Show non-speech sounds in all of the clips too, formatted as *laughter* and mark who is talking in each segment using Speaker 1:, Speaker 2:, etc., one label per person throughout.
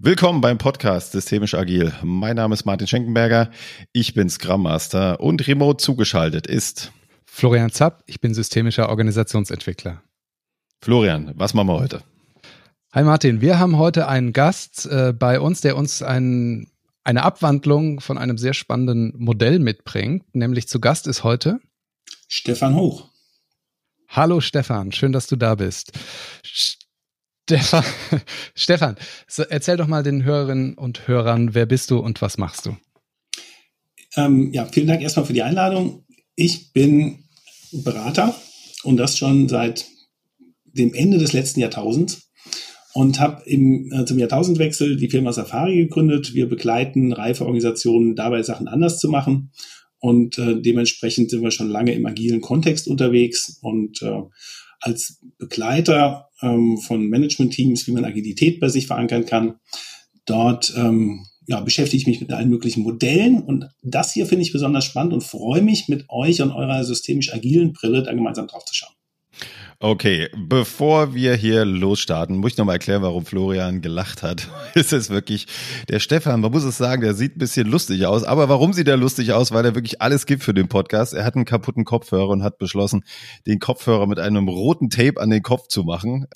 Speaker 1: Willkommen beim Podcast Systemisch Agil. Mein Name ist Martin Schenkenberger. Ich bin Scrum Master und remote zugeschaltet ist
Speaker 2: Florian Zapp. Ich bin systemischer Organisationsentwickler.
Speaker 1: Florian, was machen wir heute?
Speaker 2: Hi Martin, wir haben heute einen Gast äh, bei uns, der uns ein, eine Abwandlung von einem sehr spannenden Modell mitbringt. Nämlich zu Gast ist heute
Speaker 3: Stefan Hoch.
Speaker 2: Hallo Stefan, schön, dass du da bist. Stefan, *laughs* Stefan, erzähl doch mal den Hörerinnen und Hörern, wer bist du und was machst du?
Speaker 3: Ähm, ja, vielen Dank erstmal für die Einladung. Ich bin Berater und das schon seit dem Ende des letzten Jahrtausends und habe äh, zum Jahrtausendwechsel die Firma Safari gegründet. Wir begleiten reife Organisationen dabei, Sachen anders zu machen. Und äh, dementsprechend sind wir schon lange im agilen Kontext unterwegs und äh, als Begleiter ähm, von Management-Teams, wie man Agilität bei sich verankern kann. Dort ähm, ja, beschäftige ich mich mit allen möglichen Modellen und das hier finde ich besonders spannend und freue mich, mit euch und eurer systemisch agilen Brille da gemeinsam drauf zu schauen.
Speaker 1: Okay, bevor wir hier losstarten, muss ich nochmal erklären, warum Florian gelacht hat. Es *laughs* ist wirklich, der Stefan, man muss es sagen, der sieht ein bisschen lustig aus. Aber warum sieht er lustig aus? Weil er wirklich alles gibt für den Podcast. Er hat einen kaputten Kopfhörer und hat beschlossen, den Kopfhörer mit einem roten Tape an den Kopf zu machen.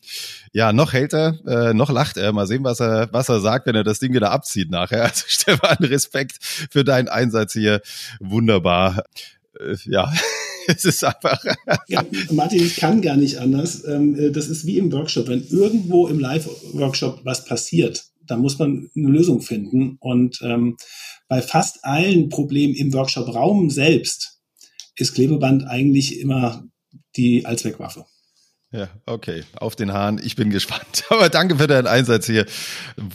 Speaker 1: Ja, noch hält er, äh, noch lacht er. Mal sehen, was er, was er sagt, wenn er das Ding wieder abzieht nachher. *laughs* Also Stefan, Respekt für deinen Einsatz hier. Wunderbar. Äh, ja. *laughs* es ist einfach. *laughs*
Speaker 3: ja, Martin, ich kann gar nicht anders. Ähm, äh, das ist wie im Workshop. Wenn irgendwo im Live-Workshop was passiert, dann muss man eine Lösung finden. Und ähm, bei fast allen Problemen im Workshop-Raum selbst ist Klebeband eigentlich immer die Allzweckwaffe.
Speaker 1: Ja, okay. Auf den Hahn. Ich bin gespannt. *laughs* Aber danke für deinen Einsatz hier.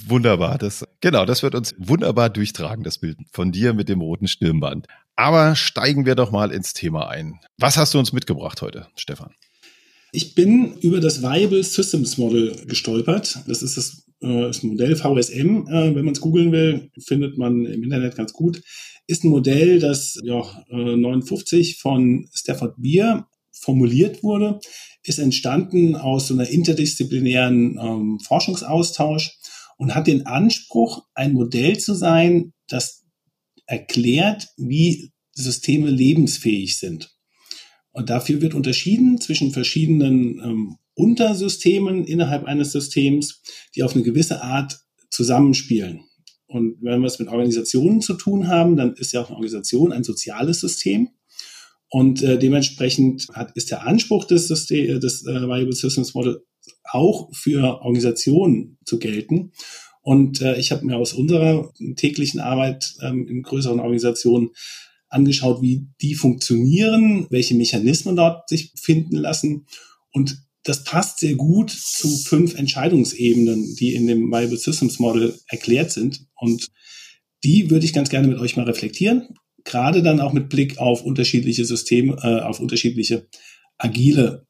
Speaker 1: Wunderbar. Das, genau, das wird uns wunderbar durchtragen, das Bild von dir mit dem roten Stirnband. Aber steigen wir doch mal ins Thema ein. Was hast du uns mitgebracht heute, Stefan?
Speaker 3: Ich bin über das Viable Systems Model gestolpert. Das ist das, äh, das Modell VSM. Äh, wenn man es googeln will, findet man im Internet ganz gut. Ist ein Modell, das ja, äh, 59 von Stafford Beer formuliert wurde, ist entstanden aus so einer interdisziplinären ähm, Forschungsaustausch und hat den Anspruch, ein Modell zu sein, das erklärt, wie Systeme lebensfähig sind. Und dafür wird unterschieden zwischen verschiedenen ähm, Untersystemen innerhalb eines Systems, die auf eine gewisse Art zusammenspielen. Und wenn wir es mit Organisationen zu tun haben, dann ist ja auch eine Organisation ein soziales System. Und äh, dementsprechend hat, ist der Anspruch des, System, des äh, Variable Systems Model auch für Organisationen zu gelten. Und äh, ich habe mir aus unserer täglichen Arbeit ähm, in größeren Organisationen angeschaut, wie die funktionieren, welche Mechanismen dort sich finden lassen. Und das passt sehr gut zu fünf Entscheidungsebenen, die in dem Viable Systems Model erklärt sind. Und die würde ich ganz gerne mit euch mal reflektieren. Gerade dann auch mit Blick auf unterschiedliche Systeme, äh, auf unterschiedliche agile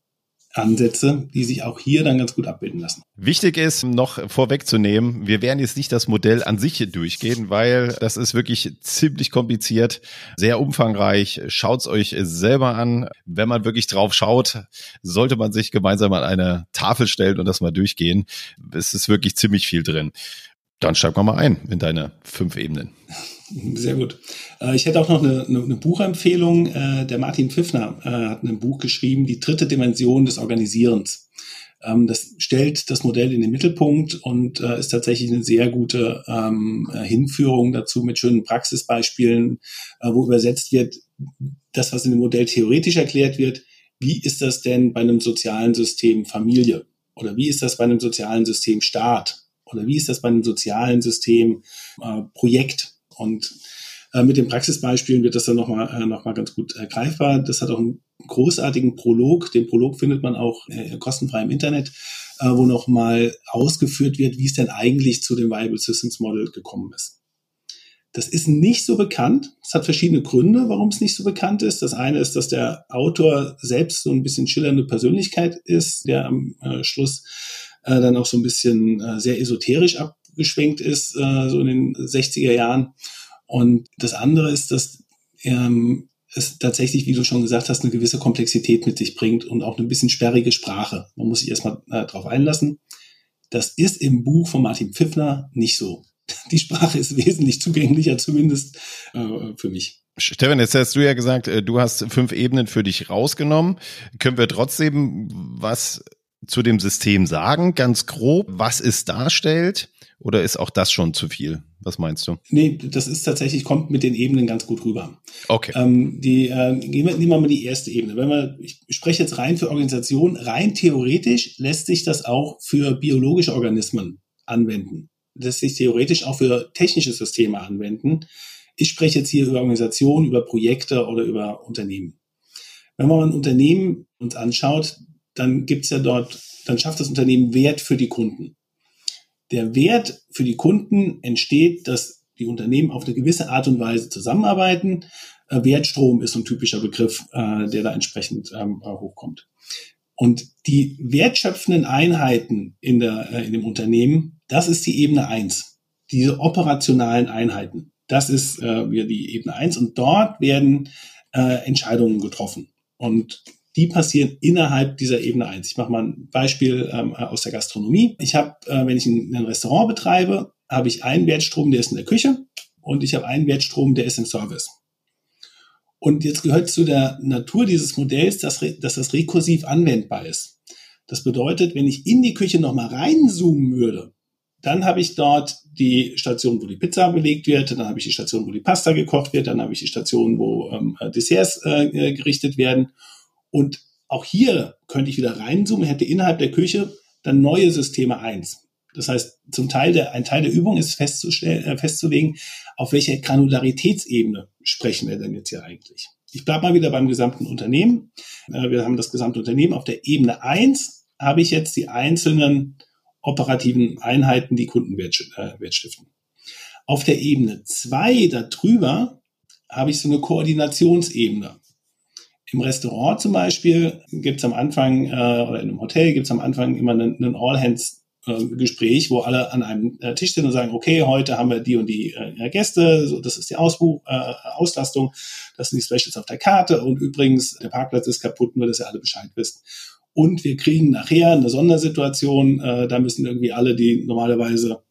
Speaker 3: Ansätze, die sich auch hier dann ganz gut abbilden lassen.
Speaker 1: Wichtig ist noch vorwegzunehmen, wir werden jetzt nicht das Modell an sich durchgehen, weil das ist wirklich ziemlich kompliziert, sehr umfangreich. Schaut's euch selber an. Wenn man wirklich drauf schaut, sollte man sich gemeinsam an eine Tafel stellen und das mal durchgehen. Es ist wirklich ziemlich viel drin. Dann steig mal ein in deine fünf Ebenen.
Speaker 3: Sehr gut. Äh, ich hätte auch noch eine, eine, Buchempfehlung. Äh, der Martin Pfiffner äh, hat ein Buch geschrieben, Die dritte Dimension des Organisierens. Ähm, das stellt das Modell in den Mittelpunkt und ist tatsächlich eine sehr gute ähm, Hinführung dazu mit schönen Praxisbeispielen, wo übersetzt wird, das, was in dem Modell theoretisch erklärt wird, wie ist das denn bei einem sozialen System Familie? Oder wie ist das bei einem sozialen System Staat? Oder wie ist das bei einem sozialen System Projekt? Und äh, mit den Praxisbeispielen wird das dann nochmal äh, noch mal ganz gut ergreifbar. Das hat auch einen großartigen Prolog. Den Prolog findet man auch äh, kostenfrei im Internet, äh, wo nochmal ausgeführt wird, wie es denn eigentlich zu dem Viable Systems Model gekommen ist. Das ist nicht so bekannt. Es hat verschiedene Gründe, warum es nicht so bekannt ist. Das eine ist, dass der Autor selbst so ein bisschen schillernde Persönlichkeit ist, der am äh, Schluss äh, dann auch so ein bisschen äh, sehr esoterisch abgeschwenkt ist, äh, so in den 60er Jahren. Und das andere ist, dass ähm, es tatsächlich, wie du schon gesagt hast, eine gewisse Komplexität mit sich bringt und auch eine bisschen sperrige Sprache. Man muss sich erstmal äh, darauf einlassen. Das ist im Buch von Martin Pfiffner nicht so. *laughs* Die Sprache ist wesentlich zugänglicher, zumindest äh, für mich.
Speaker 1: Stefan, jetzt hast du ja gesagt, äh, du hast fünf Ebenen für dich rausgenommen. Können wir trotzdem was zu dem System sagen, ganz grob, was es darstellt? Oder ist auch das schon zu viel? Was meinst du?
Speaker 3: Nee, das ist tatsächlich, kommt mit den Ebenen ganz gut rüber.
Speaker 1: Okay.
Speaker 3: Ähm, die, äh, gehen wir, nehmen wir mal die erste Ebene. Wenn wir, ich spreche jetzt rein für Organisationen, rein theoretisch lässt sich das auch für biologische Organismen anwenden. Lässt sich theoretisch auch für technische Systeme anwenden. Ich spreche jetzt hier über Organisationen, über Projekte oder über Unternehmen. Wenn man ein Unternehmen uns anschaut, dann gibt's ja dort, dann schafft das Unternehmen Wert für die Kunden. Der Wert für die Kunden entsteht, dass die Unternehmen auf eine gewisse Art und Weise zusammenarbeiten. Äh, Wertstrom ist so ein typischer Begriff, äh, der da entsprechend ähm, hochkommt. Und die wertschöpfenden Einheiten in, der, äh, in dem Unternehmen, das ist die Ebene eins. Diese operationalen Einheiten, das ist äh, die Ebene eins. Und dort werden äh, Entscheidungen getroffen. Und die passieren innerhalb dieser Ebene 1. Ich mache mal ein Beispiel ähm, aus der Gastronomie. Ich habe, äh, wenn ich ein, ein Restaurant betreibe, habe ich einen Wertstrom, der ist in der Küche und ich habe einen Wertstrom, der ist im Service. Und jetzt gehört zu der Natur dieses Modells, dass, dass das rekursiv anwendbar ist. Das bedeutet, wenn ich in die Küche nochmal reinzoomen würde, dann habe ich dort die Station, wo die Pizza belegt wird, dann habe ich die Station, wo die Pasta gekocht wird, dann habe ich die Station, wo ähm, Desserts äh, gerichtet werden. Und auch hier könnte ich wieder reinzoomen, hätte innerhalb der Küche dann neue Systeme eins. Das heißt, zum Teil der, ein Teil der Übung ist festzustellen, äh, festzulegen, auf welcher Granularitätsebene sprechen wir denn jetzt hier eigentlich. Ich bleibe mal wieder beim gesamten Unternehmen. Äh, wir haben das gesamte Unternehmen. Auf der Ebene eins habe ich jetzt die einzelnen operativen Einheiten, die Kundenwert äh, stiften. Auf der Ebene zwei darüber habe ich so eine Koordinationsebene. Im Restaurant zum Beispiel gibt es am Anfang äh, oder in einem Hotel gibt es am Anfang immer einen, einen All-Hands-Gespräch, wo alle an einem äh, Tisch sind und sagen, okay, heute haben wir die und die äh, Gäste, so, das ist die Ausbuch, äh, Auslastung, das sind die Specials auf der Karte und übrigens, der Parkplatz ist kaputt, nur dass ihr alle Bescheid wisst. Und wir kriegen nachher eine Sondersituation, äh, da müssen irgendwie alle, die normalerweise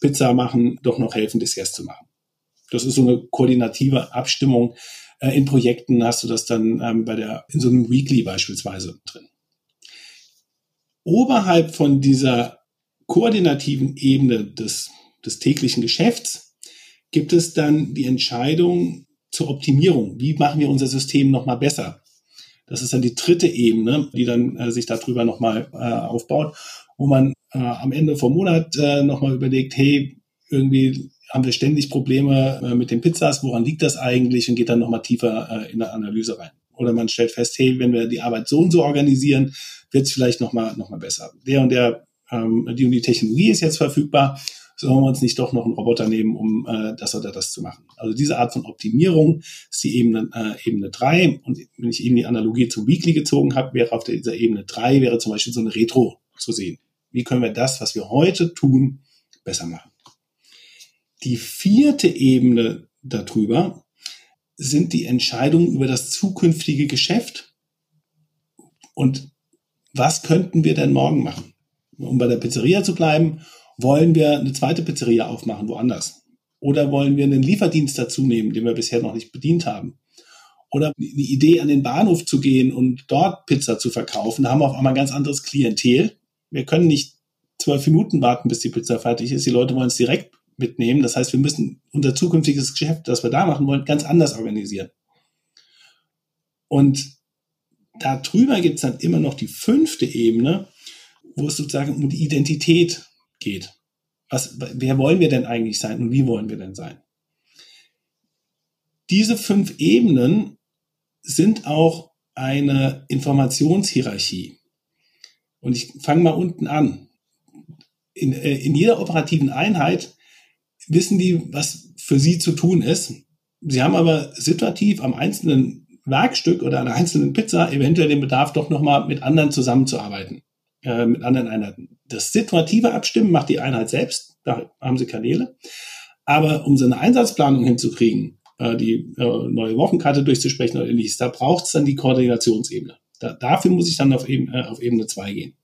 Speaker 3: Pizza machen, doch noch helfen, Desserts zu machen. Das ist so eine koordinative Abstimmung, äh, in Projekten hast du das dann ähm, bei der, in so einem Weekly beispielsweise drin. Oberhalb von dieser koordinativen Ebene des, des täglichen Geschäfts gibt es dann die Entscheidung zur Optimierung. Wie machen wir unser System nochmal besser? Das ist dann die dritte Ebene, die dann äh, sich darüber nochmal äh, aufbaut, wo man äh, am Ende vom Monat äh, nochmal überlegt, hey, irgendwie haben wir ständig Probleme äh, mit den Pizzas, woran liegt das eigentlich und geht dann nochmal tiefer äh, in der Analyse rein. Oder man stellt fest, hey, wenn wir die Arbeit so und so organisieren, wird es vielleicht nochmal noch mal besser. Der und der, ähm, die und die Technologie ist jetzt verfügbar, sollen wir uns nicht doch noch einen Roboter nehmen, um äh, das oder das zu machen. Also diese Art von Optimierung ist die Ebene, äh, Ebene 3. Und wenn ich eben die Analogie zum Weekly gezogen habe, wäre auf dieser Ebene 3 wäre zum Beispiel so eine Retro zu sehen. Wie können wir das, was wir heute tun, besser machen? Die vierte Ebene darüber sind die Entscheidungen über das zukünftige Geschäft und was könnten wir denn morgen machen? Um bei der Pizzeria zu bleiben, wollen wir eine zweite Pizzeria aufmachen, woanders? Oder wollen wir einen Lieferdienst dazu nehmen, den wir bisher noch nicht bedient haben? Oder die Idee, an den Bahnhof zu gehen und dort Pizza zu verkaufen, da haben wir auf einmal ein ganz anderes Klientel. Wir können nicht zwölf Minuten warten, bis die Pizza fertig ist. Die Leute wollen es direkt mitnehmen. Das heißt, wir müssen unser zukünftiges Geschäft, das wir da machen wollen, ganz anders organisieren. Und darüber gibt es dann immer noch die fünfte Ebene, wo es sozusagen um die Identität geht. Was, wer wollen wir denn eigentlich sein und wie wollen wir denn sein? Diese fünf Ebenen sind auch eine Informationshierarchie. Und ich fange mal unten an. In, äh, in jeder operativen Einheit wissen die, was für sie zu tun ist. Sie haben aber situativ am einzelnen Werkstück oder an einer einzelnen Pizza eventuell den Bedarf, doch nochmal mit anderen zusammenzuarbeiten, äh, mit anderen Einheiten. Das situative Abstimmen macht die Einheit selbst, da haben sie Kanäle. Aber um so eine Einsatzplanung hinzukriegen, äh, die äh, neue Wochenkarte durchzusprechen oder ähnliches, da braucht es dann die Koordinationsebene. Da, dafür muss ich dann auf, Ebene, äh, auf Ebene 2 gehen.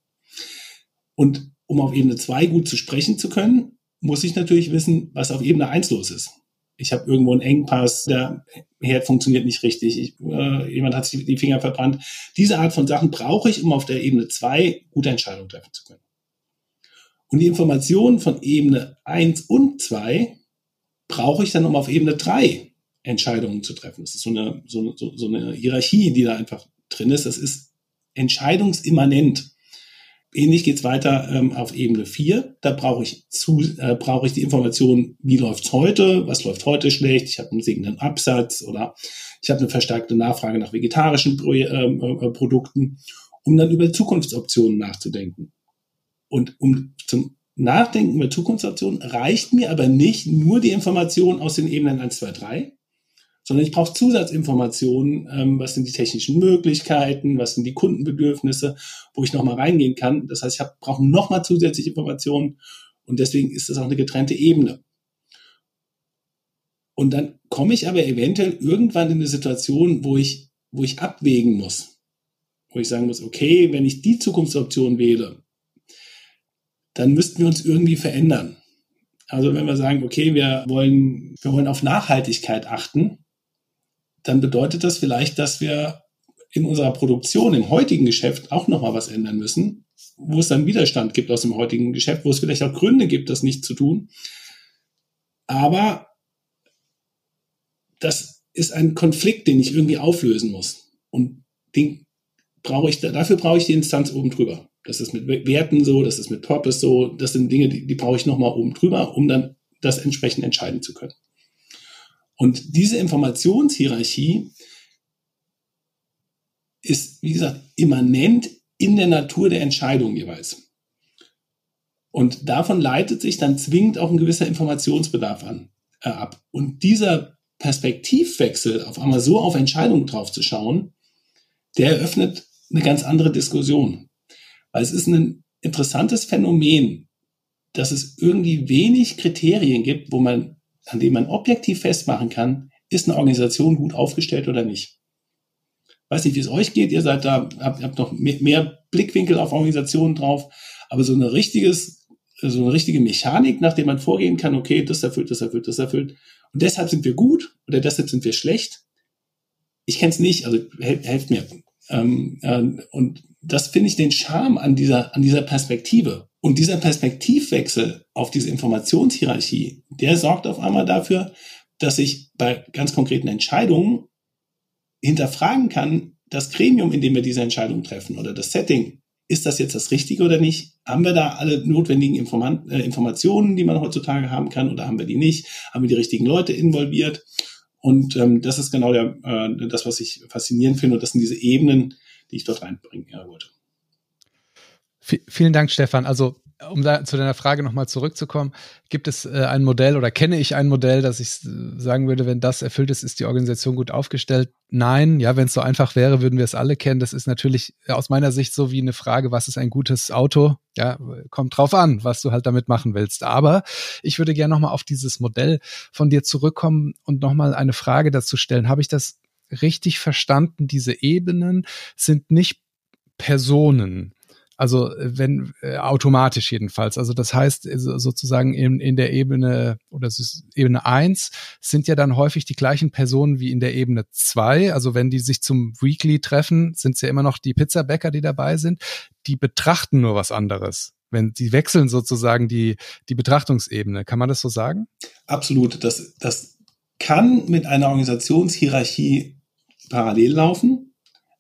Speaker 3: Und um auf Ebene 2 gut zu sprechen zu können, muss ich natürlich wissen, was auf Ebene 1 los ist. Ich habe irgendwo einen Engpass, der Herd funktioniert nicht richtig, ich, äh, jemand hat sich die Finger verbrannt. Diese Art von Sachen brauche ich, um auf der Ebene 2 gute Entscheidungen treffen zu können. Und die Informationen von Ebene 1 und 2 brauche ich dann, um auf Ebene 3 Entscheidungen zu treffen. Das ist so eine, so, so, so eine Hierarchie, die da einfach drin ist. Das ist entscheidungsimmanent. Ähnlich geht's weiter ähm, auf Ebene 4. Da brauche ich, zu, äh, brauche ich die Information, wie läuft's heute, was läuft heute schlecht, ich habe einen sinkenden Absatz oder ich habe eine verstärkte Nachfrage nach vegetarischen Pro ähm, äh, Produkten, um dann über Zukunftsoptionen nachzudenken. Und um zum Nachdenken über Zukunftsoptionen reicht mir aber nicht nur die Information aus den Ebenen 1, 2, 3, sondern ich brauche Zusatzinformationen, ähm, was sind die technischen Möglichkeiten, was sind die Kundenbedürfnisse, wo ich nochmal reingehen kann. Das heißt, ich brauche nochmal zusätzliche Informationen und deswegen ist das auch eine getrennte Ebene. Und dann komme ich aber eventuell irgendwann in eine Situation, wo ich, wo ich abwägen muss, wo ich sagen muss, okay, wenn ich die Zukunftsoption wähle, dann müssten wir uns irgendwie verändern. Also wenn wir sagen, okay, wir wollen, wir wollen auf Nachhaltigkeit achten, dann bedeutet das vielleicht, dass wir in unserer Produktion im heutigen Geschäft auch nochmal was ändern müssen, wo es dann Widerstand gibt aus dem heutigen Geschäft, wo es vielleicht auch Gründe gibt, das nicht zu tun. Aber das ist ein Konflikt, den ich irgendwie auflösen muss. Und den brauche ich, dafür brauche ich die Instanz oben drüber. Das ist mit Werten so, das ist mit Purpose so, das sind Dinge, die, die brauche ich nochmal oben drüber, um dann das entsprechend entscheiden zu können. Und diese Informationshierarchie ist, wie gesagt, immanent in der Natur der Entscheidung jeweils. Und davon leitet sich dann zwingend auch ein gewisser Informationsbedarf an, äh, ab. Und dieser Perspektivwechsel, auf einmal so auf Entscheidungen drauf zu schauen, der eröffnet eine ganz andere Diskussion. Weil es ist ein interessantes Phänomen, dass es irgendwie wenig Kriterien gibt, wo man an dem man objektiv festmachen kann, ist eine Organisation gut aufgestellt oder nicht. Weiß nicht, wie es euch geht. Ihr seid da, habt, habt noch mehr, mehr Blickwinkel auf Organisationen drauf. Aber so eine richtiges, so eine richtige Mechanik, nach der man vorgehen kann, okay, das erfüllt, das erfüllt, das erfüllt. Und deshalb sind wir gut oder deshalb sind wir schlecht. Ich kenne es nicht, also helft, helft mir. Ähm, äh, und das finde ich den Charme an dieser, an dieser Perspektive. Und dieser Perspektivwechsel auf diese Informationshierarchie, der sorgt auf einmal dafür, dass ich bei ganz konkreten Entscheidungen hinterfragen kann, das Gremium, in dem wir diese Entscheidung treffen oder das Setting, ist das jetzt das Richtige oder nicht? Haben wir da alle notwendigen Informan äh, Informationen, die man heutzutage haben kann, oder haben wir die nicht? Haben wir die richtigen Leute involviert? Und ähm, das ist genau der, äh, das, was ich faszinierend finde. Und das sind diese Ebenen, die ich dort reinbringen ja, wollte.
Speaker 2: Vielen Dank, Stefan. Also um da zu deiner Frage nochmal zurückzukommen, gibt es äh, ein Modell oder kenne ich ein Modell, dass ich sagen würde, wenn das erfüllt ist, ist die Organisation gut aufgestellt? Nein, ja, wenn es so einfach wäre, würden wir es alle kennen. Das ist natürlich aus meiner Sicht so wie eine Frage, was ist ein gutes Auto? Ja, kommt drauf an, was du halt damit machen willst. Aber ich würde gerne nochmal auf dieses Modell von dir zurückkommen und nochmal eine Frage dazu stellen. Habe ich das richtig verstanden? Diese Ebenen sind nicht Personen, also wenn äh, automatisch jedenfalls. Also das heißt äh, sozusagen in, in der Ebene oder Ebene eins sind ja dann häufig die gleichen Personen wie in der Ebene zwei. Also wenn die sich zum Weekly treffen, sind es ja immer noch die Pizzabäcker, die dabei sind. Die betrachten nur was anderes wenn die wechseln sozusagen die, die Betrachtungsebene. Kann man das so sagen?
Speaker 3: Absolut. Das, das kann mit einer Organisationshierarchie parallel laufen,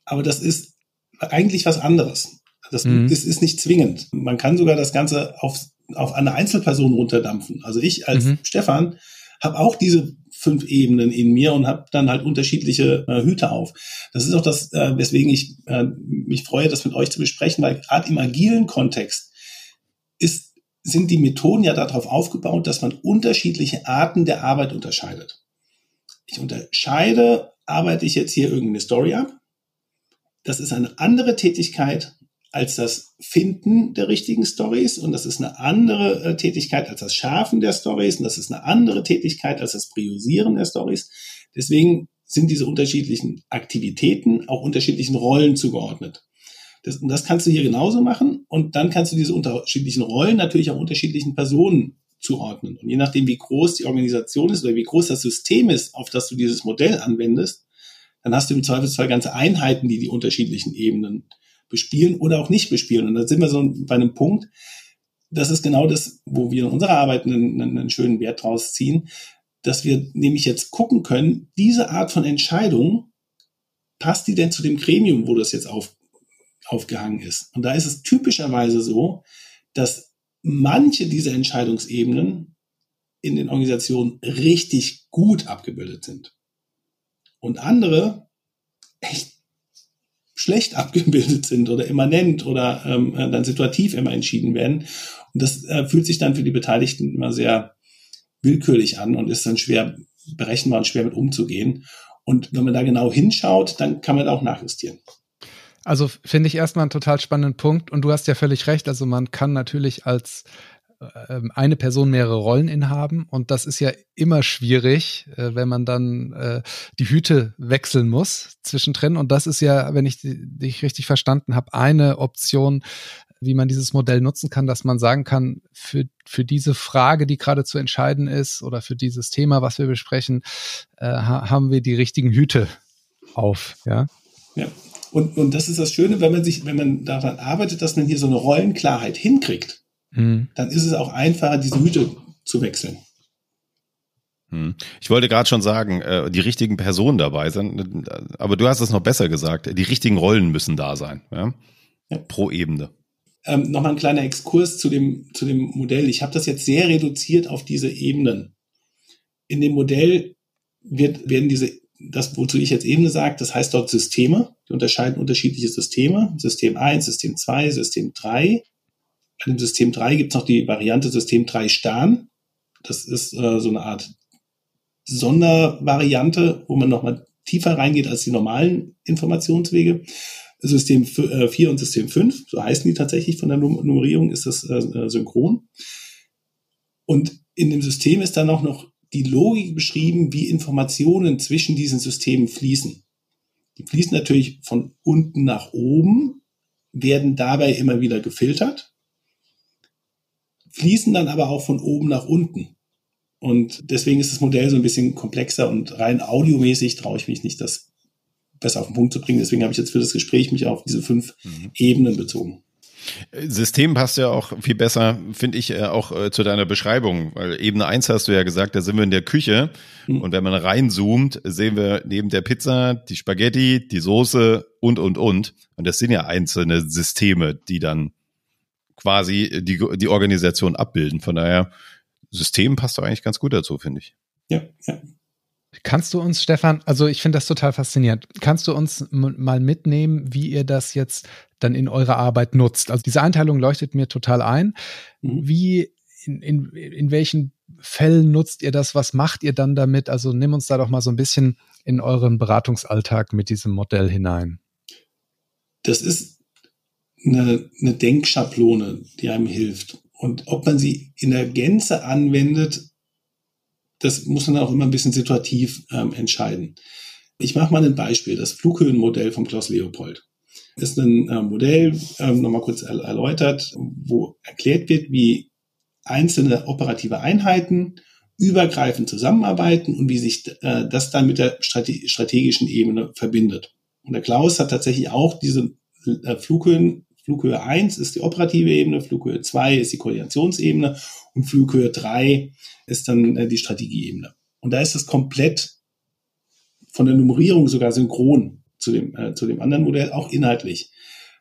Speaker 3: aber das ist eigentlich was anderes. Das mhm. ist, ist nicht zwingend. Man kann sogar das Ganze auf, auf eine Einzelperson runterdampfen. Also ich als mhm. Stefan habe auch diese fünf Ebenen in mir und habe dann halt unterschiedliche äh, Hüte auf. Das ist auch das, äh, weswegen ich äh, mich freue, das mit euch zu besprechen, weil gerade im agilen Kontext ist, sind die Methoden ja darauf aufgebaut, dass man unterschiedliche Arten der Arbeit unterscheidet. Ich unterscheide, arbeite ich jetzt hier irgendeine Story ab. Das ist eine andere Tätigkeit als das Finden der richtigen Stories und das ist eine andere äh, Tätigkeit als das Schärfen der Stories und das ist eine andere Tätigkeit als das Priorisieren der Stories. Deswegen sind diese unterschiedlichen Aktivitäten auch unterschiedlichen Rollen zugeordnet. Das, und das kannst du hier genauso machen und dann kannst du diese unterschiedlichen Rollen natürlich auch unterschiedlichen Personen zuordnen. Und je nachdem, wie groß die Organisation ist oder wie groß das System ist, auf das du dieses Modell anwendest, dann hast du im Zweifelsfall ganze Einheiten, die die unterschiedlichen Ebenen bespielen oder auch nicht bespielen. Und da sind wir so bei einem Punkt, das ist genau das, wo wir in unserer Arbeit einen, einen schönen Wert draus ziehen, dass wir nämlich jetzt gucken können, diese Art von Entscheidung, passt die denn zu dem Gremium, wo das jetzt auf, aufgehangen ist? Und da ist es typischerweise so, dass manche dieser Entscheidungsebenen in den Organisationen richtig gut abgebildet sind. Und andere echt schlecht *laughs* abgebildet sind oder immanent oder ähm, dann situativ immer entschieden werden. Und das äh, fühlt sich dann für die Beteiligten immer sehr willkürlich an und ist dann schwer berechenbar und schwer mit umzugehen. Und wenn man da genau hinschaut, dann kann man da auch nachjustieren.
Speaker 2: Also finde ich erstmal einen total spannenden Punkt und du hast ja völlig recht. Also man kann natürlich als eine Person mehrere Rollen inhaben und das ist ja immer schwierig, äh, wenn man dann äh, die Hüte wechseln muss zwischendrin und das ist ja, wenn ich dich richtig verstanden habe, eine Option, wie man dieses Modell nutzen kann, dass man sagen kann, für, für diese Frage, die gerade zu entscheiden ist oder für dieses Thema, was wir besprechen, äh, haben wir die richtigen Hüte auf, ja.
Speaker 3: Ja. Und, und das ist das Schöne, wenn man sich, wenn man daran arbeitet, dass man hier so eine Rollenklarheit hinkriegt, mhm. dann ist es auch einfacher, diese Hüte zu wechseln.
Speaker 1: Hm. Ich wollte gerade schon sagen, äh, die richtigen Personen dabei sind, aber du hast es noch besser gesagt, die richtigen Rollen müssen da sein, ja? Ja. pro Ebene.
Speaker 3: Ähm, Nochmal ein kleiner Exkurs zu dem, zu dem Modell. Ich habe das jetzt sehr reduziert auf diese Ebenen. In dem Modell wird, werden diese, das, wozu ich jetzt Ebene sage, das heißt dort Systeme. Die unterscheiden unterschiedliche Systeme. System 1, System 2, System 3. Dem System 3 gibt es noch die Variante System 3 Stern. Das ist äh, so eine Art Sondervariante, wo man nochmal tiefer reingeht als die normalen Informationswege. System 4 äh, und System 5, so heißen die tatsächlich von der Nummerierung, ist das äh, äh, synchron. Und in dem System ist dann auch noch die Logik beschrieben, wie Informationen zwischen diesen Systemen fließen. Die fließen natürlich von unten nach oben, werden dabei immer wieder gefiltert, fließen dann aber auch von oben nach unten. Und deswegen ist das Modell so ein bisschen komplexer und rein audiomäßig traue ich mich nicht, das besser auf den Punkt zu bringen. Deswegen habe ich jetzt für das Gespräch mich auf diese fünf mhm. Ebenen bezogen.
Speaker 1: System passt ja auch viel besser, finde ich, äh, auch äh, zu deiner Beschreibung. Weil Ebene eins hast du ja gesagt, da sind wir in der Küche. Mhm. Und wenn man reinzoomt, sehen wir neben der Pizza die Spaghetti, die Soße und, und, und. Und das sind ja einzelne Systeme, die dann quasi die, die Organisation abbilden. Von daher, System passt doch eigentlich ganz gut dazu, finde ich.
Speaker 3: Ja, ja.
Speaker 2: Kannst du uns, Stefan, also ich finde das total faszinierend, kannst du uns mal mitnehmen, wie ihr das jetzt dann in eurer Arbeit nutzt? Also diese Einteilung leuchtet mir total ein. Mhm. Wie, in, in, in welchen Fällen nutzt ihr das? Was macht ihr dann damit? Also nimm uns da doch mal so ein bisschen in euren Beratungsalltag mit diesem Modell hinein.
Speaker 3: Das ist eine, eine Denkschablone, die einem hilft. Und ob man sie in der Gänze anwendet, das muss man auch immer ein bisschen situativ ähm, entscheiden. Ich mache mal ein Beispiel, das Flughöhenmodell von Klaus Leopold. Ist ein äh, Modell, ähm, nochmal kurz er erläutert, wo erklärt wird, wie einzelne operative Einheiten übergreifend zusammenarbeiten und wie sich äh, das dann mit der Strate strategischen Ebene verbindet. Und der Klaus hat tatsächlich auch diese äh, Flughöhen, Flughöhe 1 ist die operative Ebene, Flughöhe 2 ist die Koordinationsebene und Flughöhe 3 ist dann äh, die Strategieebene. Und da ist es komplett von der Nummerierung sogar synchron zu dem, äh, zu dem anderen Modell, auch inhaltlich.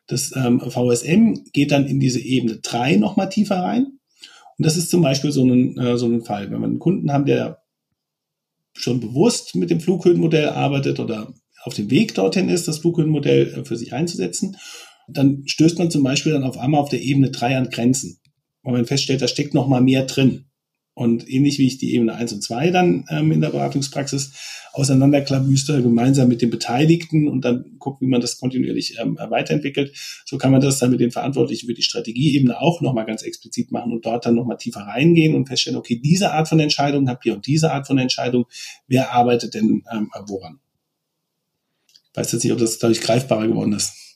Speaker 3: Das ähm, VSM geht dann in diese Ebene 3 nochmal tiefer rein. Und das ist zum Beispiel so ein, äh, so ein Fall. Wenn wir einen Kunden haben, der schon bewusst mit dem Flughöhenmodell arbeitet oder auf dem Weg dorthin ist, das Flughöhenmodell äh, für sich einzusetzen, dann stößt man zum Beispiel dann auf einmal auf der Ebene 3 an Grenzen. Weil man feststellt, da steckt noch mal mehr drin. Und ähnlich wie ich die Ebene 1 und 2 dann ähm, in der Beratungspraxis auseinanderklabüster, gemeinsam mit den Beteiligten und dann guckt, wie man das kontinuierlich ähm, weiterentwickelt, so kann man das dann mit den Verantwortlichen für die Strategieebene auch nochmal ganz explizit machen und dort dann nochmal tiefer reingehen und feststellen, okay, diese Art von Entscheidung habt ihr und diese Art von Entscheidung, wer arbeitet denn ähm, woran? Ich weiß jetzt nicht, ob das dadurch greifbarer geworden ist.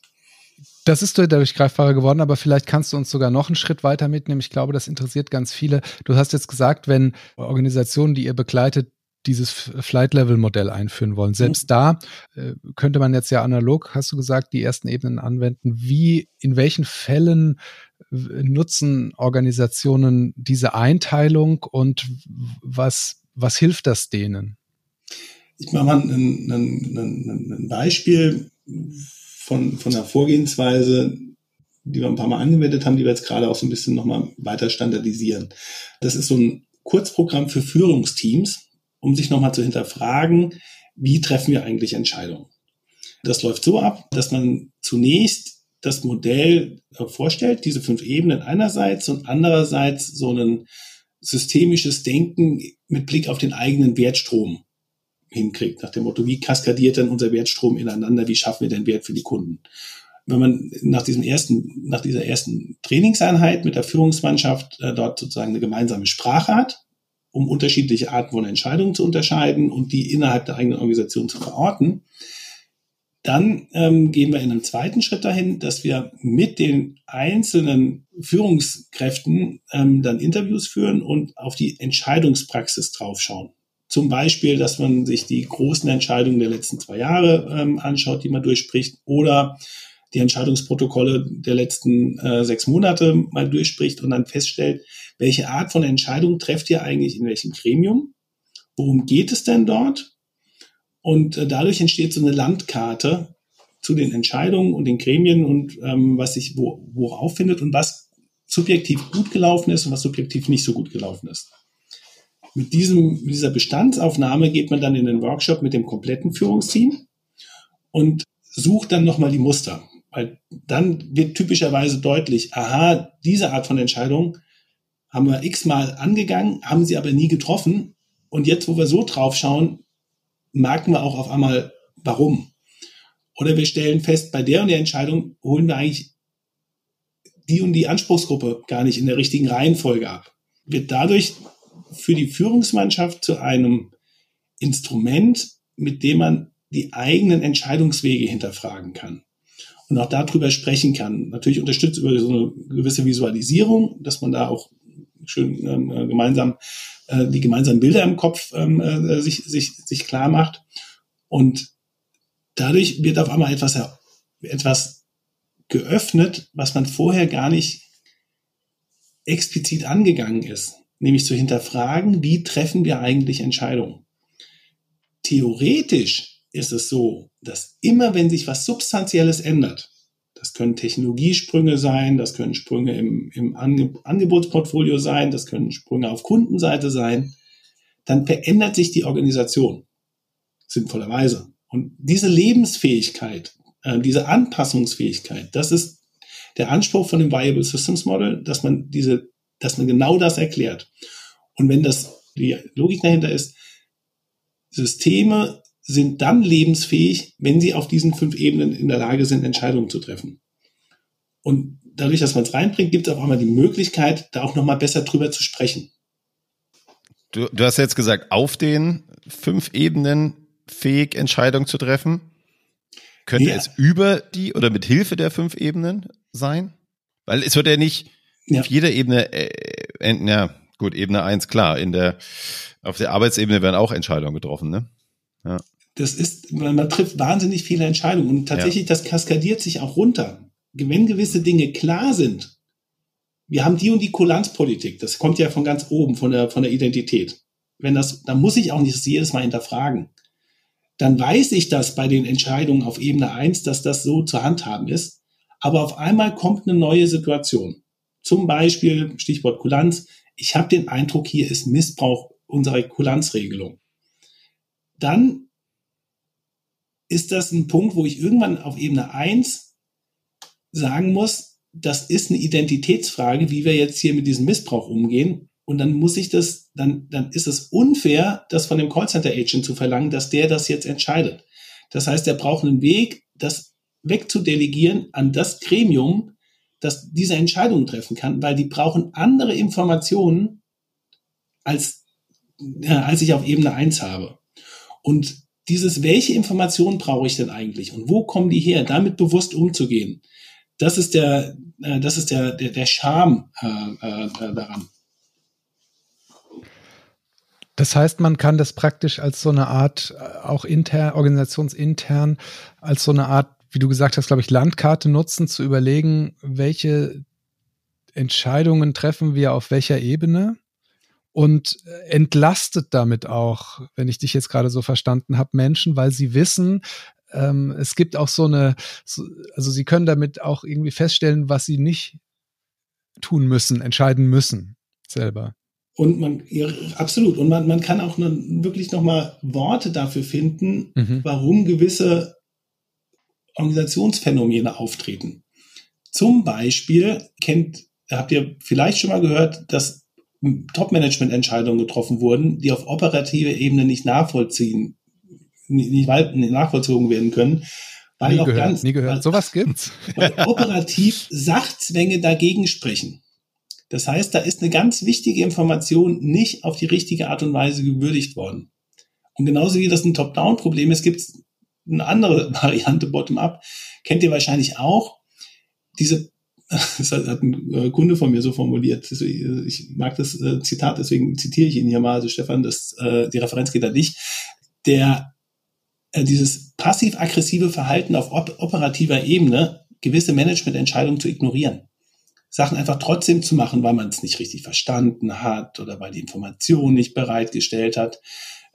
Speaker 2: Das ist dadurch greifbarer geworden, aber vielleicht kannst du uns sogar noch einen Schritt weiter mitnehmen. Ich glaube, das interessiert ganz viele. Du hast jetzt gesagt, wenn Organisationen, die ihr begleitet, dieses Flight-Level-Modell einführen wollen. Selbst mhm. da äh, könnte man jetzt ja analog, hast du gesagt, die ersten Ebenen anwenden. Wie, in welchen Fällen nutzen Organisationen diese Einteilung und was, was hilft das denen?
Speaker 3: Ich mache mal ein, ein, ein Beispiel von, von der Vorgehensweise, die wir ein paar Mal angewendet haben, die wir jetzt gerade auch so ein bisschen nochmal weiter standardisieren. Das ist so ein Kurzprogramm für Führungsteams, um sich nochmal zu hinterfragen, wie treffen wir eigentlich Entscheidungen. Das läuft so ab, dass man zunächst das Modell äh, vorstellt, diese fünf Ebenen einerseits und andererseits so ein systemisches Denken mit Blick auf den eigenen Wertstrom hinkriegt, nach dem Motto, wie kaskadiert denn unser Wertstrom ineinander, wie schaffen wir den Wert für die Kunden? Wenn man nach diesem ersten, nach dieser ersten Trainingseinheit mit der Führungsmannschaft äh, dort sozusagen eine gemeinsame Sprache hat, um unterschiedliche Arten von Entscheidungen zu unterscheiden und die innerhalb der eigenen Organisation zu verorten, dann ähm, gehen wir in einem zweiten Schritt dahin, dass wir mit den einzelnen Führungskräften ähm, dann Interviews führen und auf die Entscheidungspraxis draufschauen. Zum Beispiel, dass man sich die großen Entscheidungen der letzten zwei Jahre ähm, anschaut, die man durchspricht, oder die Entscheidungsprotokolle der letzten äh, sechs Monate mal durchspricht und dann feststellt, welche Art von Entscheidung trefft ihr eigentlich in welchem Gremium? Worum geht es denn dort? Und äh, dadurch entsteht so eine Landkarte zu den Entscheidungen und den Gremien und ähm, was sich wo, wo auffindet und was subjektiv gut gelaufen ist und was subjektiv nicht so gut gelaufen ist. Mit, diesem, mit dieser Bestandsaufnahme geht man dann in den Workshop mit dem kompletten Führungsteam und sucht dann nochmal die Muster. Weil dann wird typischerweise deutlich, aha, diese Art von Entscheidung haben wir x-mal angegangen, haben sie aber nie getroffen. Und jetzt, wo wir so drauf schauen, merken wir auch auf einmal, warum. Oder wir stellen fest, bei der und der Entscheidung holen wir eigentlich die und die Anspruchsgruppe gar nicht in der richtigen Reihenfolge ab. Wird dadurch für die Führungsmannschaft zu einem Instrument, mit dem man die eigenen Entscheidungswege hinterfragen kann und auch darüber sprechen kann. Natürlich unterstützt über so eine gewisse Visualisierung, dass man da auch schön ähm, gemeinsam äh, die gemeinsamen Bilder im Kopf ähm, äh, sich, sich, sich klar macht. Und dadurch wird auf einmal etwas, etwas geöffnet, was man vorher gar nicht explizit angegangen ist. Nämlich zu hinterfragen, wie treffen wir eigentlich Entscheidungen. Theoretisch ist es so, dass immer wenn sich was Substanzielles ändert, das können Technologiesprünge sein, das können Sprünge im, im Ange Angebotsportfolio sein, das können Sprünge auf Kundenseite sein. Dann verändert sich die Organisation sinnvollerweise. Und diese Lebensfähigkeit, äh, diese Anpassungsfähigkeit, das ist der Anspruch von dem Viable Systems Model, dass man diese, dass man genau das erklärt. Und wenn das die Logik dahinter ist, Systeme sind dann lebensfähig, wenn sie auf diesen fünf Ebenen in der Lage sind, Entscheidungen zu treffen. Und dadurch, dass man es reinbringt, gibt es auch einmal die Möglichkeit, da auch nochmal besser drüber zu sprechen.
Speaker 1: Du, du hast jetzt gesagt, auf den fünf Ebenen fähig, Entscheidungen zu treffen. Könnte ja. es über die oder mit Hilfe der fünf Ebenen sein? Weil es wird ja nicht ja. auf jeder Ebene, äh, ja, gut, Ebene eins klar, in der, auf der Arbeitsebene werden auch Entscheidungen getroffen, ne?
Speaker 3: Ja das ist, man trifft wahnsinnig viele Entscheidungen und tatsächlich, ja. das kaskadiert sich auch runter. Wenn gewisse Dinge klar sind, wir haben die und die Kulanzpolitik, das kommt ja von ganz oben, von der, von der Identität. Wenn das, dann muss ich auch nicht das jedes Mal hinterfragen. Dann weiß ich das bei den Entscheidungen auf Ebene eins, dass das so zu handhaben ist. Aber auf einmal kommt eine neue Situation. Zum Beispiel, Stichwort Kulanz. Ich habe den Eindruck, hier ist Missbrauch unserer Kulanzregelung. Dann ist das ein Punkt, wo ich irgendwann auf Ebene eins sagen muss, das ist eine Identitätsfrage, wie wir jetzt hier mit diesem Missbrauch umgehen. Und dann muss ich das, dann, dann ist es unfair, das von dem Callcenter-Agent zu verlangen, dass der das jetzt entscheidet. Das heißt, er braucht einen Weg, das wegzudelegieren an das Gremium, das diese Entscheidungen treffen kann, weil die brauchen andere Informationen, als, äh, als ich auf Ebene eins habe. Und dieses, welche Informationen brauche ich denn eigentlich und wo kommen die her, damit bewusst umzugehen, das ist der, äh, das ist der, der, der Charme äh, äh, daran.
Speaker 2: Das heißt, man kann das praktisch als so eine Art, äh, auch intern, organisationsintern, als so eine Art, wie du gesagt hast, glaube ich, Landkarte nutzen, zu überlegen, welche Entscheidungen treffen wir auf welcher Ebene und entlastet damit auch, wenn ich dich jetzt gerade so verstanden habe, Menschen, weil sie wissen, ähm, es gibt auch so eine, so, also sie können damit auch irgendwie feststellen, was sie nicht tun müssen, entscheiden müssen selber.
Speaker 3: Und man, ja, absolut. Und man, man kann auch wirklich nochmal Worte dafür finden, mhm. warum gewisse Organisationsphänomene auftreten. Zum Beispiel kennt, habt ihr vielleicht schon mal gehört, dass Top-Management-Entscheidungen getroffen wurden, die auf operative Ebene nicht nachvollziehen, nicht, nicht nachvollzogen werden können.
Speaker 2: Weil nie auch gehört, ganz, nie gehört. Weil, Sowas gibt's. *laughs*
Speaker 3: Weil operativ Sachzwänge dagegen sprechen. Das heißt, da ist eine ganz wichtige Information nicht auf die richtige Art und Weise gewürdigt worden. Und genauso wie das ein Top-Down-Problem ist, gibt es eine andere *laughs* Variante Bottom-up. Kennt ihr wahrscheinlich auch. Diese, *laughs* das hat ein äh, Kunde von mir so formuliert. Ich mag das äh, Zitat, deswegen zitiere ich ihn hier mal. Also Stefan, das, äh, die Referenz geht an dich. Der, dieses passiv-aggressive Verhalten auf operativer Ebene, gewisse Managemententscheidungen zu ignorieren. Sachen einfach trotzdem zu machen, weil man es nicht richtig verstanden hat oder weil die Information nicht bereitgestellt hat.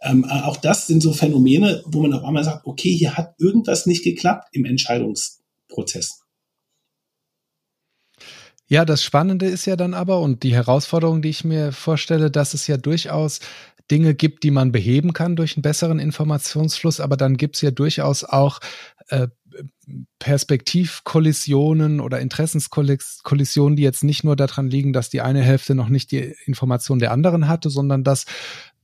Speaker 3: Ähm, auch das sind so Phänomene, wo man auf einmal sagt, okay, hier hat irgendwas nicht geklappt im Entscheidungsprozess.
Speaker 2: Ja, das Spannende ist ja dann aber und die Herausforderung, die ich mir vorstelle, dass es ja durchaus Dinge gibt, die man beheben kann durch einen besseren Informationsfluss, aber dann gibt es ja durchaus auch äh, Perspektivkollisionen oder Interessenskollisionen, die jetzt nicht nur daran liegen, dass die eine Hälfte noch nicht die Information der anderen hatte, sondern dass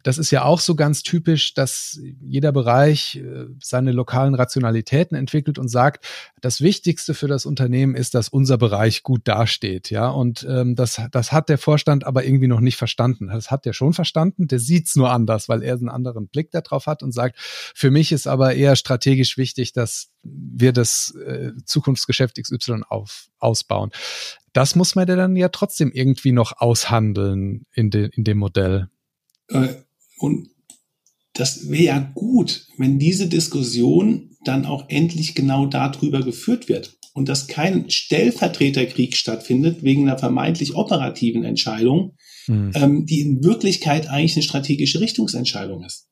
Speaker 2: das ist ja auch so ganz typisch, dass jeder Bereich äh, seine lokalen Rationalitäten entwickelt und sagt, das Wichtigste für das Unternehmen ist, dass unser Bereich gut dasteht. Ja, und ähm, das, das hat der Vorstand aber irgendwie noch nicht verstanden. Das hat er schon verstanden, der sieht's nur anders, weil er einen anderen Blick darauf hat und sagt, für mich ist aber eher strategisch wichtig, dass wir das äh, Zukunftsgeschäft XY auf, ausbauen. Das muss man dann ja trotzdem irgendwie noch aushandeln in, de, in dem Modell.
Speaker 3: Äh, und das wäre ja gut, wenn diese Diskussion dann auch endlich genau darüber geführt wird und dass kein Stellvertreterkrieg stattfindet wegen einer vermeintlich operativen Entscheidung, mhm. ähm, die in Wirklichkeit eigentlich eine strategische Richtungsentscheidung ist.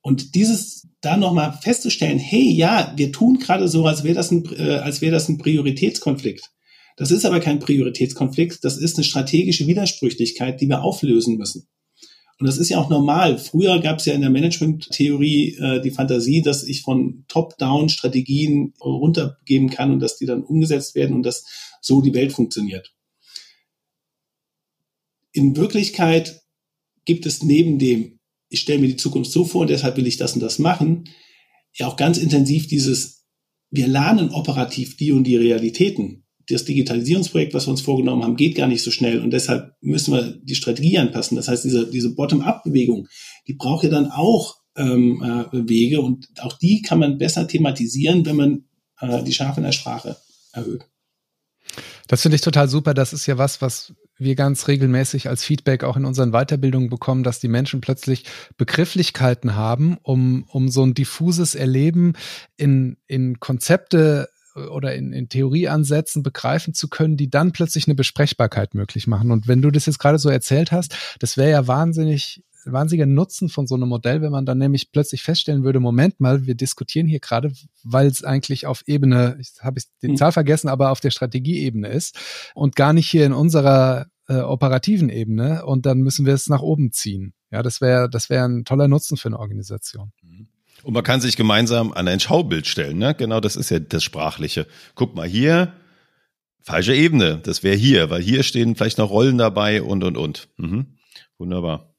Speaker 3: Und dieses da nochmal festzustellen, hey, ja, wir tun gerade so, als wäre das ein, äh, als wäre das ein Prioritätskonflikt. Das ist aber kein Prioritätskonflikt, das ist eine strategische Widersprüchlichkeit, die wir auflösen müssen. Und das ist ja auch normal. Früher gab es ja in der Management-Theorie äh, die Fantasie, dass ich von Top-Down-Strategien runtergeben kann und dass die dann umgesetzt werden und dass so die Welt funktioniert. In Wirklichkeit gibt es neben dem, ich stelle mir die Zukunft so vor und deshalb will ich das und das machen, ja auch ganz intensiv dieses, wir lernen operativ die und die Realitäten das Digitalisierungsprojekt, was wir uns vorgenommen haben, geht gar nicht so schnell und deshalb müssen wir die Strategie anpassen. Das heißt, diese, diese Bottom-up-Bewegung, die braucht ja dann auch ähm, äh, Wege und auch die kann man besser thematisieren, wenn man äh, die Schärfe in der Sprache erhöht.
Speaker 2: Das finde ich total super. Das ist ja was, was wir ganz regelmäßig als Feedback auch in unseren Weiterbildungen bekommen, dass die Menschen plötzlich Begrifflichkeiten haben, um, um so ein diffuses Erleben in, in Konzepte oder in, in Theorieansätzen begreifen zu können, die dann plötzlich eine Besprechbarkeit möglich machen. Und wenn du das jetzt gerade so erzählt hast, das wäre ja wahnsinnig wahnsinniger Nutzen von so einem Modell, wenn man dann nämlich plötzlich feststellen würde, Moment mal, wir diskutieren hier gerade, weil es eigentlich auf Ebene, ich habe die hm. Zahl vergessen, aber auf der Strategieebene ist und gar nicht hier in unserer äh, operativen Ebene und dann müssen wir es nach oben ziehen. Ja, das wäre das wäre ein toller Nutzen für eine Organisation. Mhm.
Speaker 1: Und man kann sich gemeinsam an ein Schaubild stellen, ne? Genau, das ist ja das Sprachliche. Guck mal hier, falsche Ebene, das wäre hier, weil hier stehen vielleicht noch Rollen dabei und und und. Mhm. Wunderbar.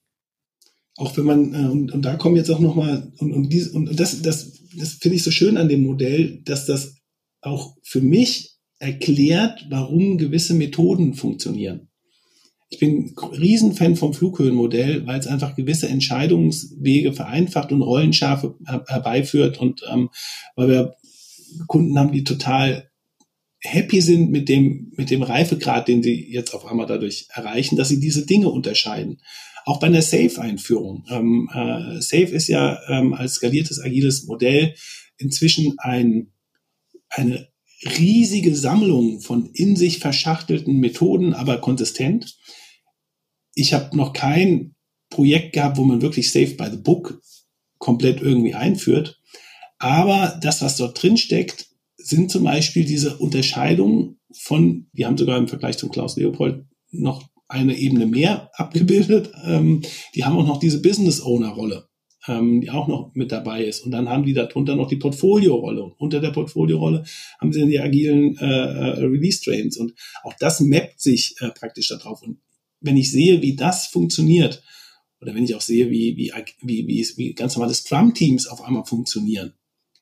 Speaker 3: Auch wenn man, äh, und, und da kommen jetzt auch nochmal, und, und, dies, und das, das, das finde ich so schön an dem Modell, dass das auch für mich erklärt, warum gewisse Methoden funktionieren ich bin Riesenfan vom Flughöhenmodell, weil es einfach gewisse Entscheidungswege vereinfacht und Rollenschärfe herbeiführt und ähm, weil wir Kunden haben, die total happy sind mit dem, mit dem Reifegrad, den sie jetzt auf einmal dadurch erreichen, dass sie diese Dinge unterscheiden. Auch bei einer Safe-Einführung. Ähm, äh, Safe ist ja ähm, als skaliertes agiles Modell inzwischen ein, eine riesige Sammlung von in sich verschachtelten Methoden, aber konsistent. Ich habe noch kein Projekt gehabt, wo man wirklich Safe by the Book komplett irgendwie einführt. Aber das, was dort drin steckt, sind zum Beispiel diese Unterscheidungen von, die haben sogar im Vergleich zum Klaus Leopold noch eine Ebene mehr abgebildet. Ähm, die haben auch noch diese Business Owner Rolle, ähm, die auch noch mit dabei ist. Und dann haben die darunter noch die Portfolio-Rolle. Und unter der Portfolio-Rolle haben sie die agilen äh, äh, Release-Trains. Und auch das mappt sich äh, praktisch darauf. Und wenn ich sehe, wie das funktioniert, oder wenn ich auch sehe, wie, wie, wie, wie, wie ganz normale Scrum-Teams auf einmal funktionieren,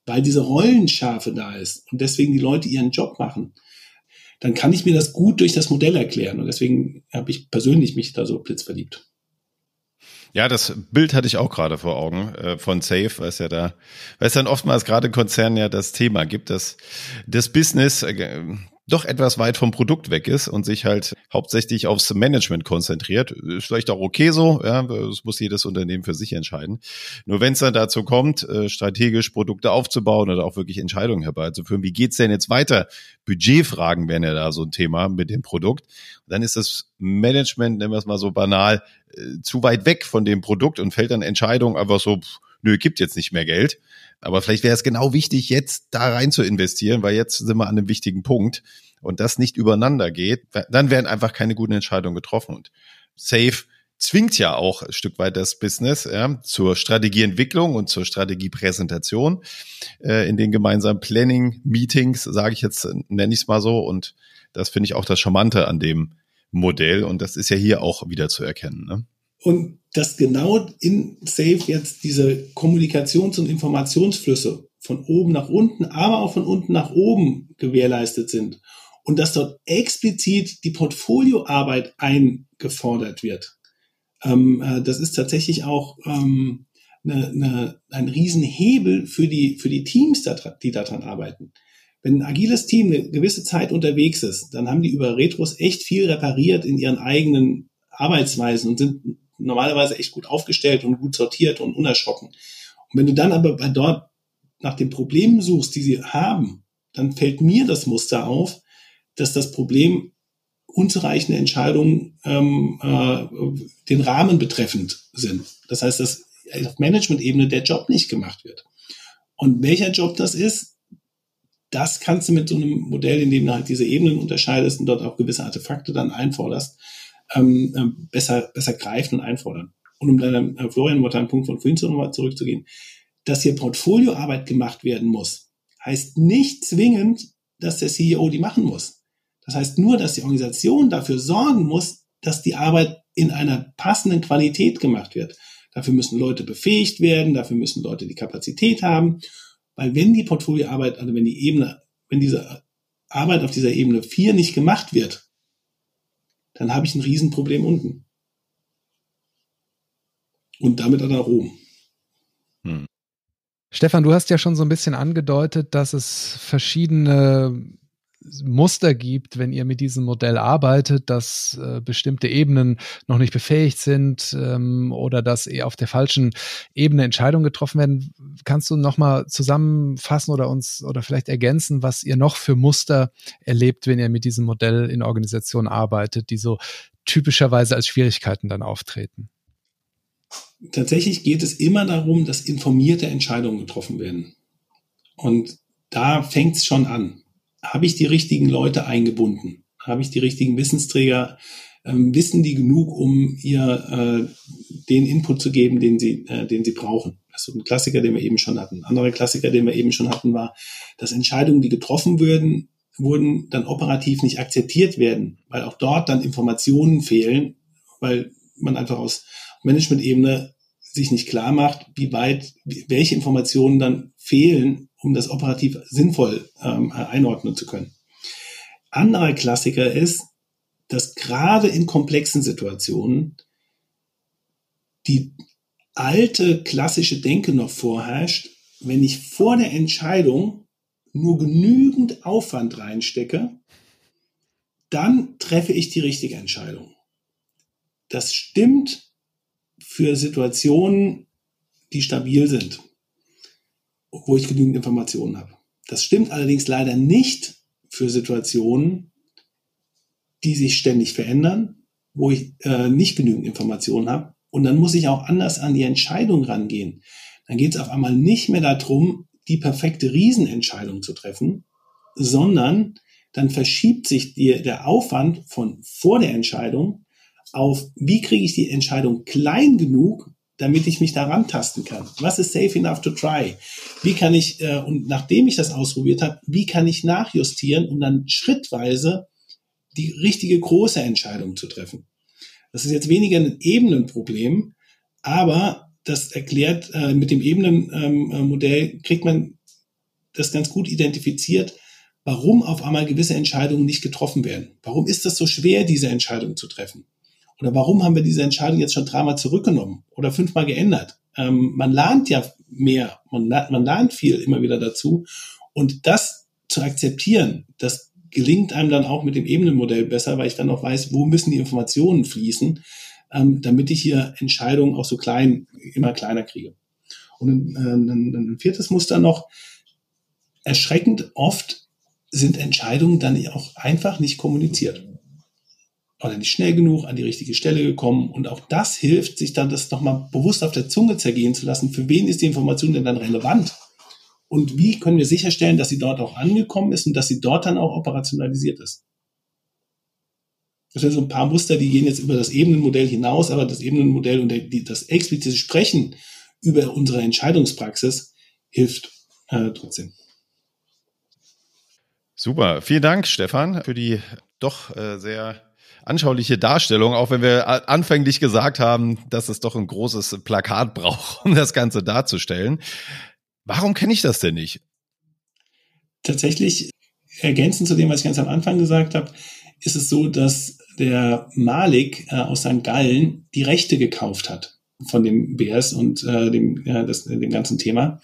Speaker 3: weil diese Rollenschärfe da ist und deswegen die Leute ihren Job machen, dann kann ich mir das gut durch das Modell erklären. Und deswegen habe ich persönlich mich da so blitzverliebt.
Speaker 1: Ja, das Bild hatte ich auch gerade vor Augen äh, von Safe, weil es ja da, weil es dann oftmals gerade Konzernen ja das Thema gibt, dass das Business äh, doch etwas weit vom Produkt weg ist und sich halt hauptsächlich aufs Management konzentriert. Ist vielleicht auch okay so, ja, das muss jedes Unternehmen für sich entscheiden. Nur wenn es dann dazu kommt, äh, strategisch Produkte aufzubauen oder auch wirklich Entscheidungen herbeizuführen, wie geht's denn jetzt weiter? Budgetfragen wären ja da so ein Thema mit dem Produkt. Dann ist das Management, nennen wir es mal so banal, zu weit weg von dem Produkt und fällt dann Entscheidungen einfach so, pff, nö, gibt jetzt nicht mehr Geld. Aber vielleicht wäre es genau wichtig, jetzt da rein zu investieren, weil jetzt sind wir an einem wichtigen Punkt und das nicht übereinander geht, dann werden einfach keine guten Entscheidungen getroffen. Und Safe zwingt ja auch ein Stück weit das Business ja, zur Strategieentwicklung und zur Strategiepräsentation äh, in den gemeinsamen Planning-Meetings, sage ich jetzt, nenne ich es mal so. Und das finde ich auch das Charmante an dem Modell. Und das ist ja hier auch wieder zu erkennen. Ne?
Speaker 3: Und dass genau in Safe jetzt diese Kommunikations- und Informationsflüsse von oben nach unten, aber auch von unten nach oben gewährleistet sind und dass dort explizit die Portfolioarbeit eingefordert wird. Ähm, äh, das ist tatsächlich auch ähm, eine, eine, ein Riesenhebel für die, für die Teams, die daran arbeiten. Wenn ein agiles Team eine gewisse Zeit unterwegs ist, dann haben die über Retros echt viel repariert in ihren eigenen Arbeitsweisen und sind normalerweise echt gut aufgestellt und gut sortiert und unerschrocken. Und wenn du dann aber bei dort nach den Problemen suchst, die sie haben, dann fällt mir das Muster auf, dass das Problem unzureichende Entscheidungen ähm, äh, den Rahmen betreffend sind. Das heißt, dass auf Management-Ebene der Job nicht gemacht wird. Und welcher Job das ist, das kannst du mit so einem Modell, in dem du halt diese Ebenen unterscheidest und dort auch gewisse Artefakte dann einforderst, ähm, äh, besser, besser greifen und einfordern. Und um deinem äh, Florian mal einen Punkt von vorhin nochmal zurückzugehen, dass hier Portfolioarbeit gemacht werden muss, heißt nicht zwingend, dass der CEO die machen muss. Das heißt nur, dass die Organisation dafür sorgen muss, dass die Arbeit in einer passenden Qualität gemacht wird. Dafür müssen Leute befähigt werden, dafür müssen Leute die Kapazität haben, weil wenn die Portfolioarbeit, also wenn die Ebene, wenn diese Arbeit auf dieser Ebene 4 nicht gemacht wird, dann habe ich ein Riesenproblem unten. Und damit auch nach oben.
Speaker 2: Hm. Stefan, du hast ja schon so ein bisschen angedeutet, dass es verschiedene Muster gibt, wenn ihr mit diesem Modell arbeitet, dass äh, bestimmte Ebenen noch nicht befähigt sind ähm, oder dass eher auf der falschen Ebene Entscheidungen getroffen werden. Kannst du nochmal zusammenfassen oder uns oder vielleicht ergänzen, was ihr noch für Muster erlebt, wenn ihr mit diesem Modell in Organisationen arbeitet, die so typischerweise als Schwierigkeiten dann auftreten?
Speaker 3: Tatsächlich geht es immer darum, dass informierte Entscheidungen getroffen werden. Und da fängt es schon an habe ich die richtigen Leute eingebunden? Habe ich die richtigen Wissensträger? Ähm, wissen die genug, um ihr äh, den Input zu geben, den sie, äh, den sie brauchen? Also ein Klassiker, den wir eben schon hatten. Ein anderer Klassiker, den wir eben schon hatten, war, dass Entscheidungen, die getroffen würden, wurden, dann operativ nicht akzeptiert werden, weil auch dort dann Informationen fehlen, weil man einfach aus Management-Ebene sich nicht klar macht, wie weit, welche Informationen dann fehlen, um das operativ sinnvoll ähm, einordnen zu können. Anderer Klassiker ist, dass gerade in komplexen Situationen die alte klassische Denke noch vorherrscht, wenn ich vor der Entscheidung nur genügend Aufwand reinstecke, dann treffe ich die richtige Entscheidung. Das stimmt für Situationen, die stabil sind, wo ich genügend Informationen habe. Das stimmt allerdings leider nicht für Situationen, die sich ständig verändern, wo ich äh, nicht genügend Informationen habe. Und dann muss ich auch anders an die Entscheidung rangehen. Dann geht es auf einmal nicht mehr darum, die perfekte Riesenentscheidung zu treffen, sondern dann verschiebt sich die, der Aufwand von vor der Entscheidung auf, wie kriege ich die Entscheidung klein genug, damit ich mich daran tasten kann. Was ist safe enough to try? Wie kann ich, äh, und nachdem ich das ausprobiert habe, wie kann ich nachjustieren, um dann schrittweise die richtige große Entscheidung zu treffen? Das ist jetzt weniger ein Ebenenproblem, aber das erklärt, äh, mit dem Ebenenmodell ähm, kriegt man das ganz gut identifiziert, warum auf einmal gewisse Entscheidungen nicht getroffen werden. Warum ist das so schwer, diese Entscheidung zu treffen? Oder warum haben wir diese Entscheidung jetzt schon dreimal zurückgenommen oder fünfmal geändert? Ähm, man lernt ja mehr, man, man lernt viel immer wieder dazu. Und das zu akzeptieren, das gelingt einem dann auch mit dem Ebenenmodell besser, weil ich dann auch weiß, wo müssen die Informationen fließen, ähm, damit ich hier Entscheidungen auch so klein, immer kleiner kriege. Und äh, ein, ein viertes Muster noch, erschreckend oft sind Entscheidungen dann auch einfach nicht kommuniziert. Oder nicht schnell genug an die richtige Stelle gekommen. Und auch das hilft, sich dann das nochmal bewusst auf der Zunge zergehen zu lassen. Für wen ist die Information denn dann relevant? Und wie können wir sicherstellen, dass sie dort auch angekommen ist und dass sie dort dann auch operationalisiert ist? Das sind so ein paar Muster, die gehen jetzt über das Ebenenmodell hinaus, aber das Ebenenmodell und das explizite Sprechen über unsere Entscheidungspraxis hilft äh, trotzdem.
Speaker 1: Super. Vielen Dank, Stefan, für die doch äh, sehr anschauliche Darstellung, auch wenn wir anfänglich gesagt haben, dass es doch ein großes Plakat braucht, *laughs* um das Ganze darzustellen. Warum kenne ich das denn nicht?
Speaker 3: Tatsächlich, ergänzend zu dem, was ich ganz am Anfang gesagt habe, ist es so, dass der Malik äh, aus St. Gallen die Rechte gekauft hat von dem BS und äh, dem, äh, das, dem ganzen Thema.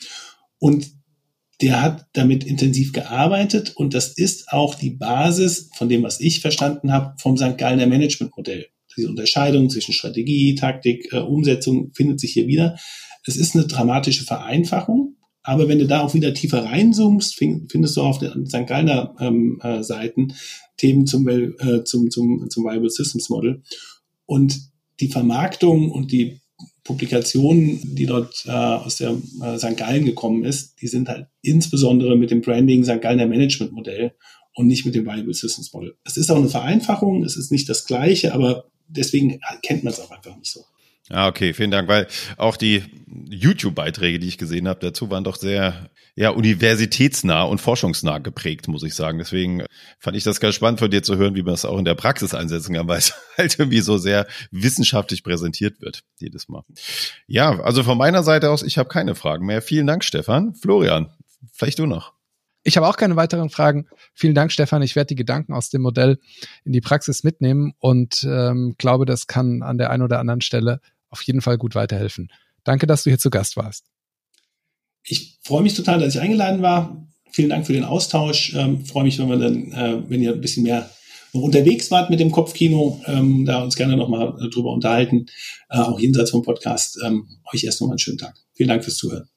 Speaker 3: Und der hat damit intensiv gearbeitet und das ist auch die Basis von dem, was ich verstanden habe, vom St. Gallener Managementmodell. Diese Unterscheidung zwischen Strategie, Taktik, äh, Umsetzung findet sich hier wieder. Es ist eine dramatische Vereinfachung, aber wenn du da auch wieder tiefer reinzoomst, findest du auf den St. Gallner ähm, äh, Seiten Themen zum, äh, zum, zum, zum Viable Systems Model. Und die Vermarktung und die Publikationen, die dort äh, aus der äh, St. Gallen gekommen ist, die sind halt insbesondere mit dem Branding St. Gallener Management Modell und nicht mit dem Valuable Systems Model. Es ist auch eine Vereinfachung, es ist nicht das Gleiche, aber deswegen kennt man es auch einfach nicht so.
Speaker 1: Ah, okay, vielen Dank, weil auch die YouTube-Beiträge, die ich gesehen habe, dazu waren doch sehr ja, universitätsnah und forschungsnah geprägt, muss ich sagen. Deswegen fand ich das ganz spannend von dir zu hören, wie man es auch in der Praxis einsetzen kann, *laughs* weil es halt irgendwie so sehr wissenschaftlich präsentiert wird, jedes Mal. Ja, also von meiner Seite aus, ich habe keine Fragen mehr. Vielen Dank, Stefan. Florian, vielleicht du noch.
Speaker 2: Ich habe auch keine weiteren Fragen. Vielen Dank, Stefan. Ich werde die Gedanken aus dem Modell in die Praxis mitnehmen und ähm, glaube, das kann an der einen oder anderen Stelle auf jeden Fall gut weiterhelfen. Danke, dass du hier zu Gast warst.
Speaker 3: Ich freue mich total, dass ich eingeladen war. Vielen Dank für den Austausch. Ähm, freue mich, wenn wir dann, äh, wenn ihr ein bisschen mehr noch unterwegs wart mit dem Kopfkino, ähm, da uns gerne nochmal drüber unterhalten, äh, auch jenseits vom Podcast. Ähm, euch erst nochmal einen schönen Tag. Vielen Dank fürs Zuhören.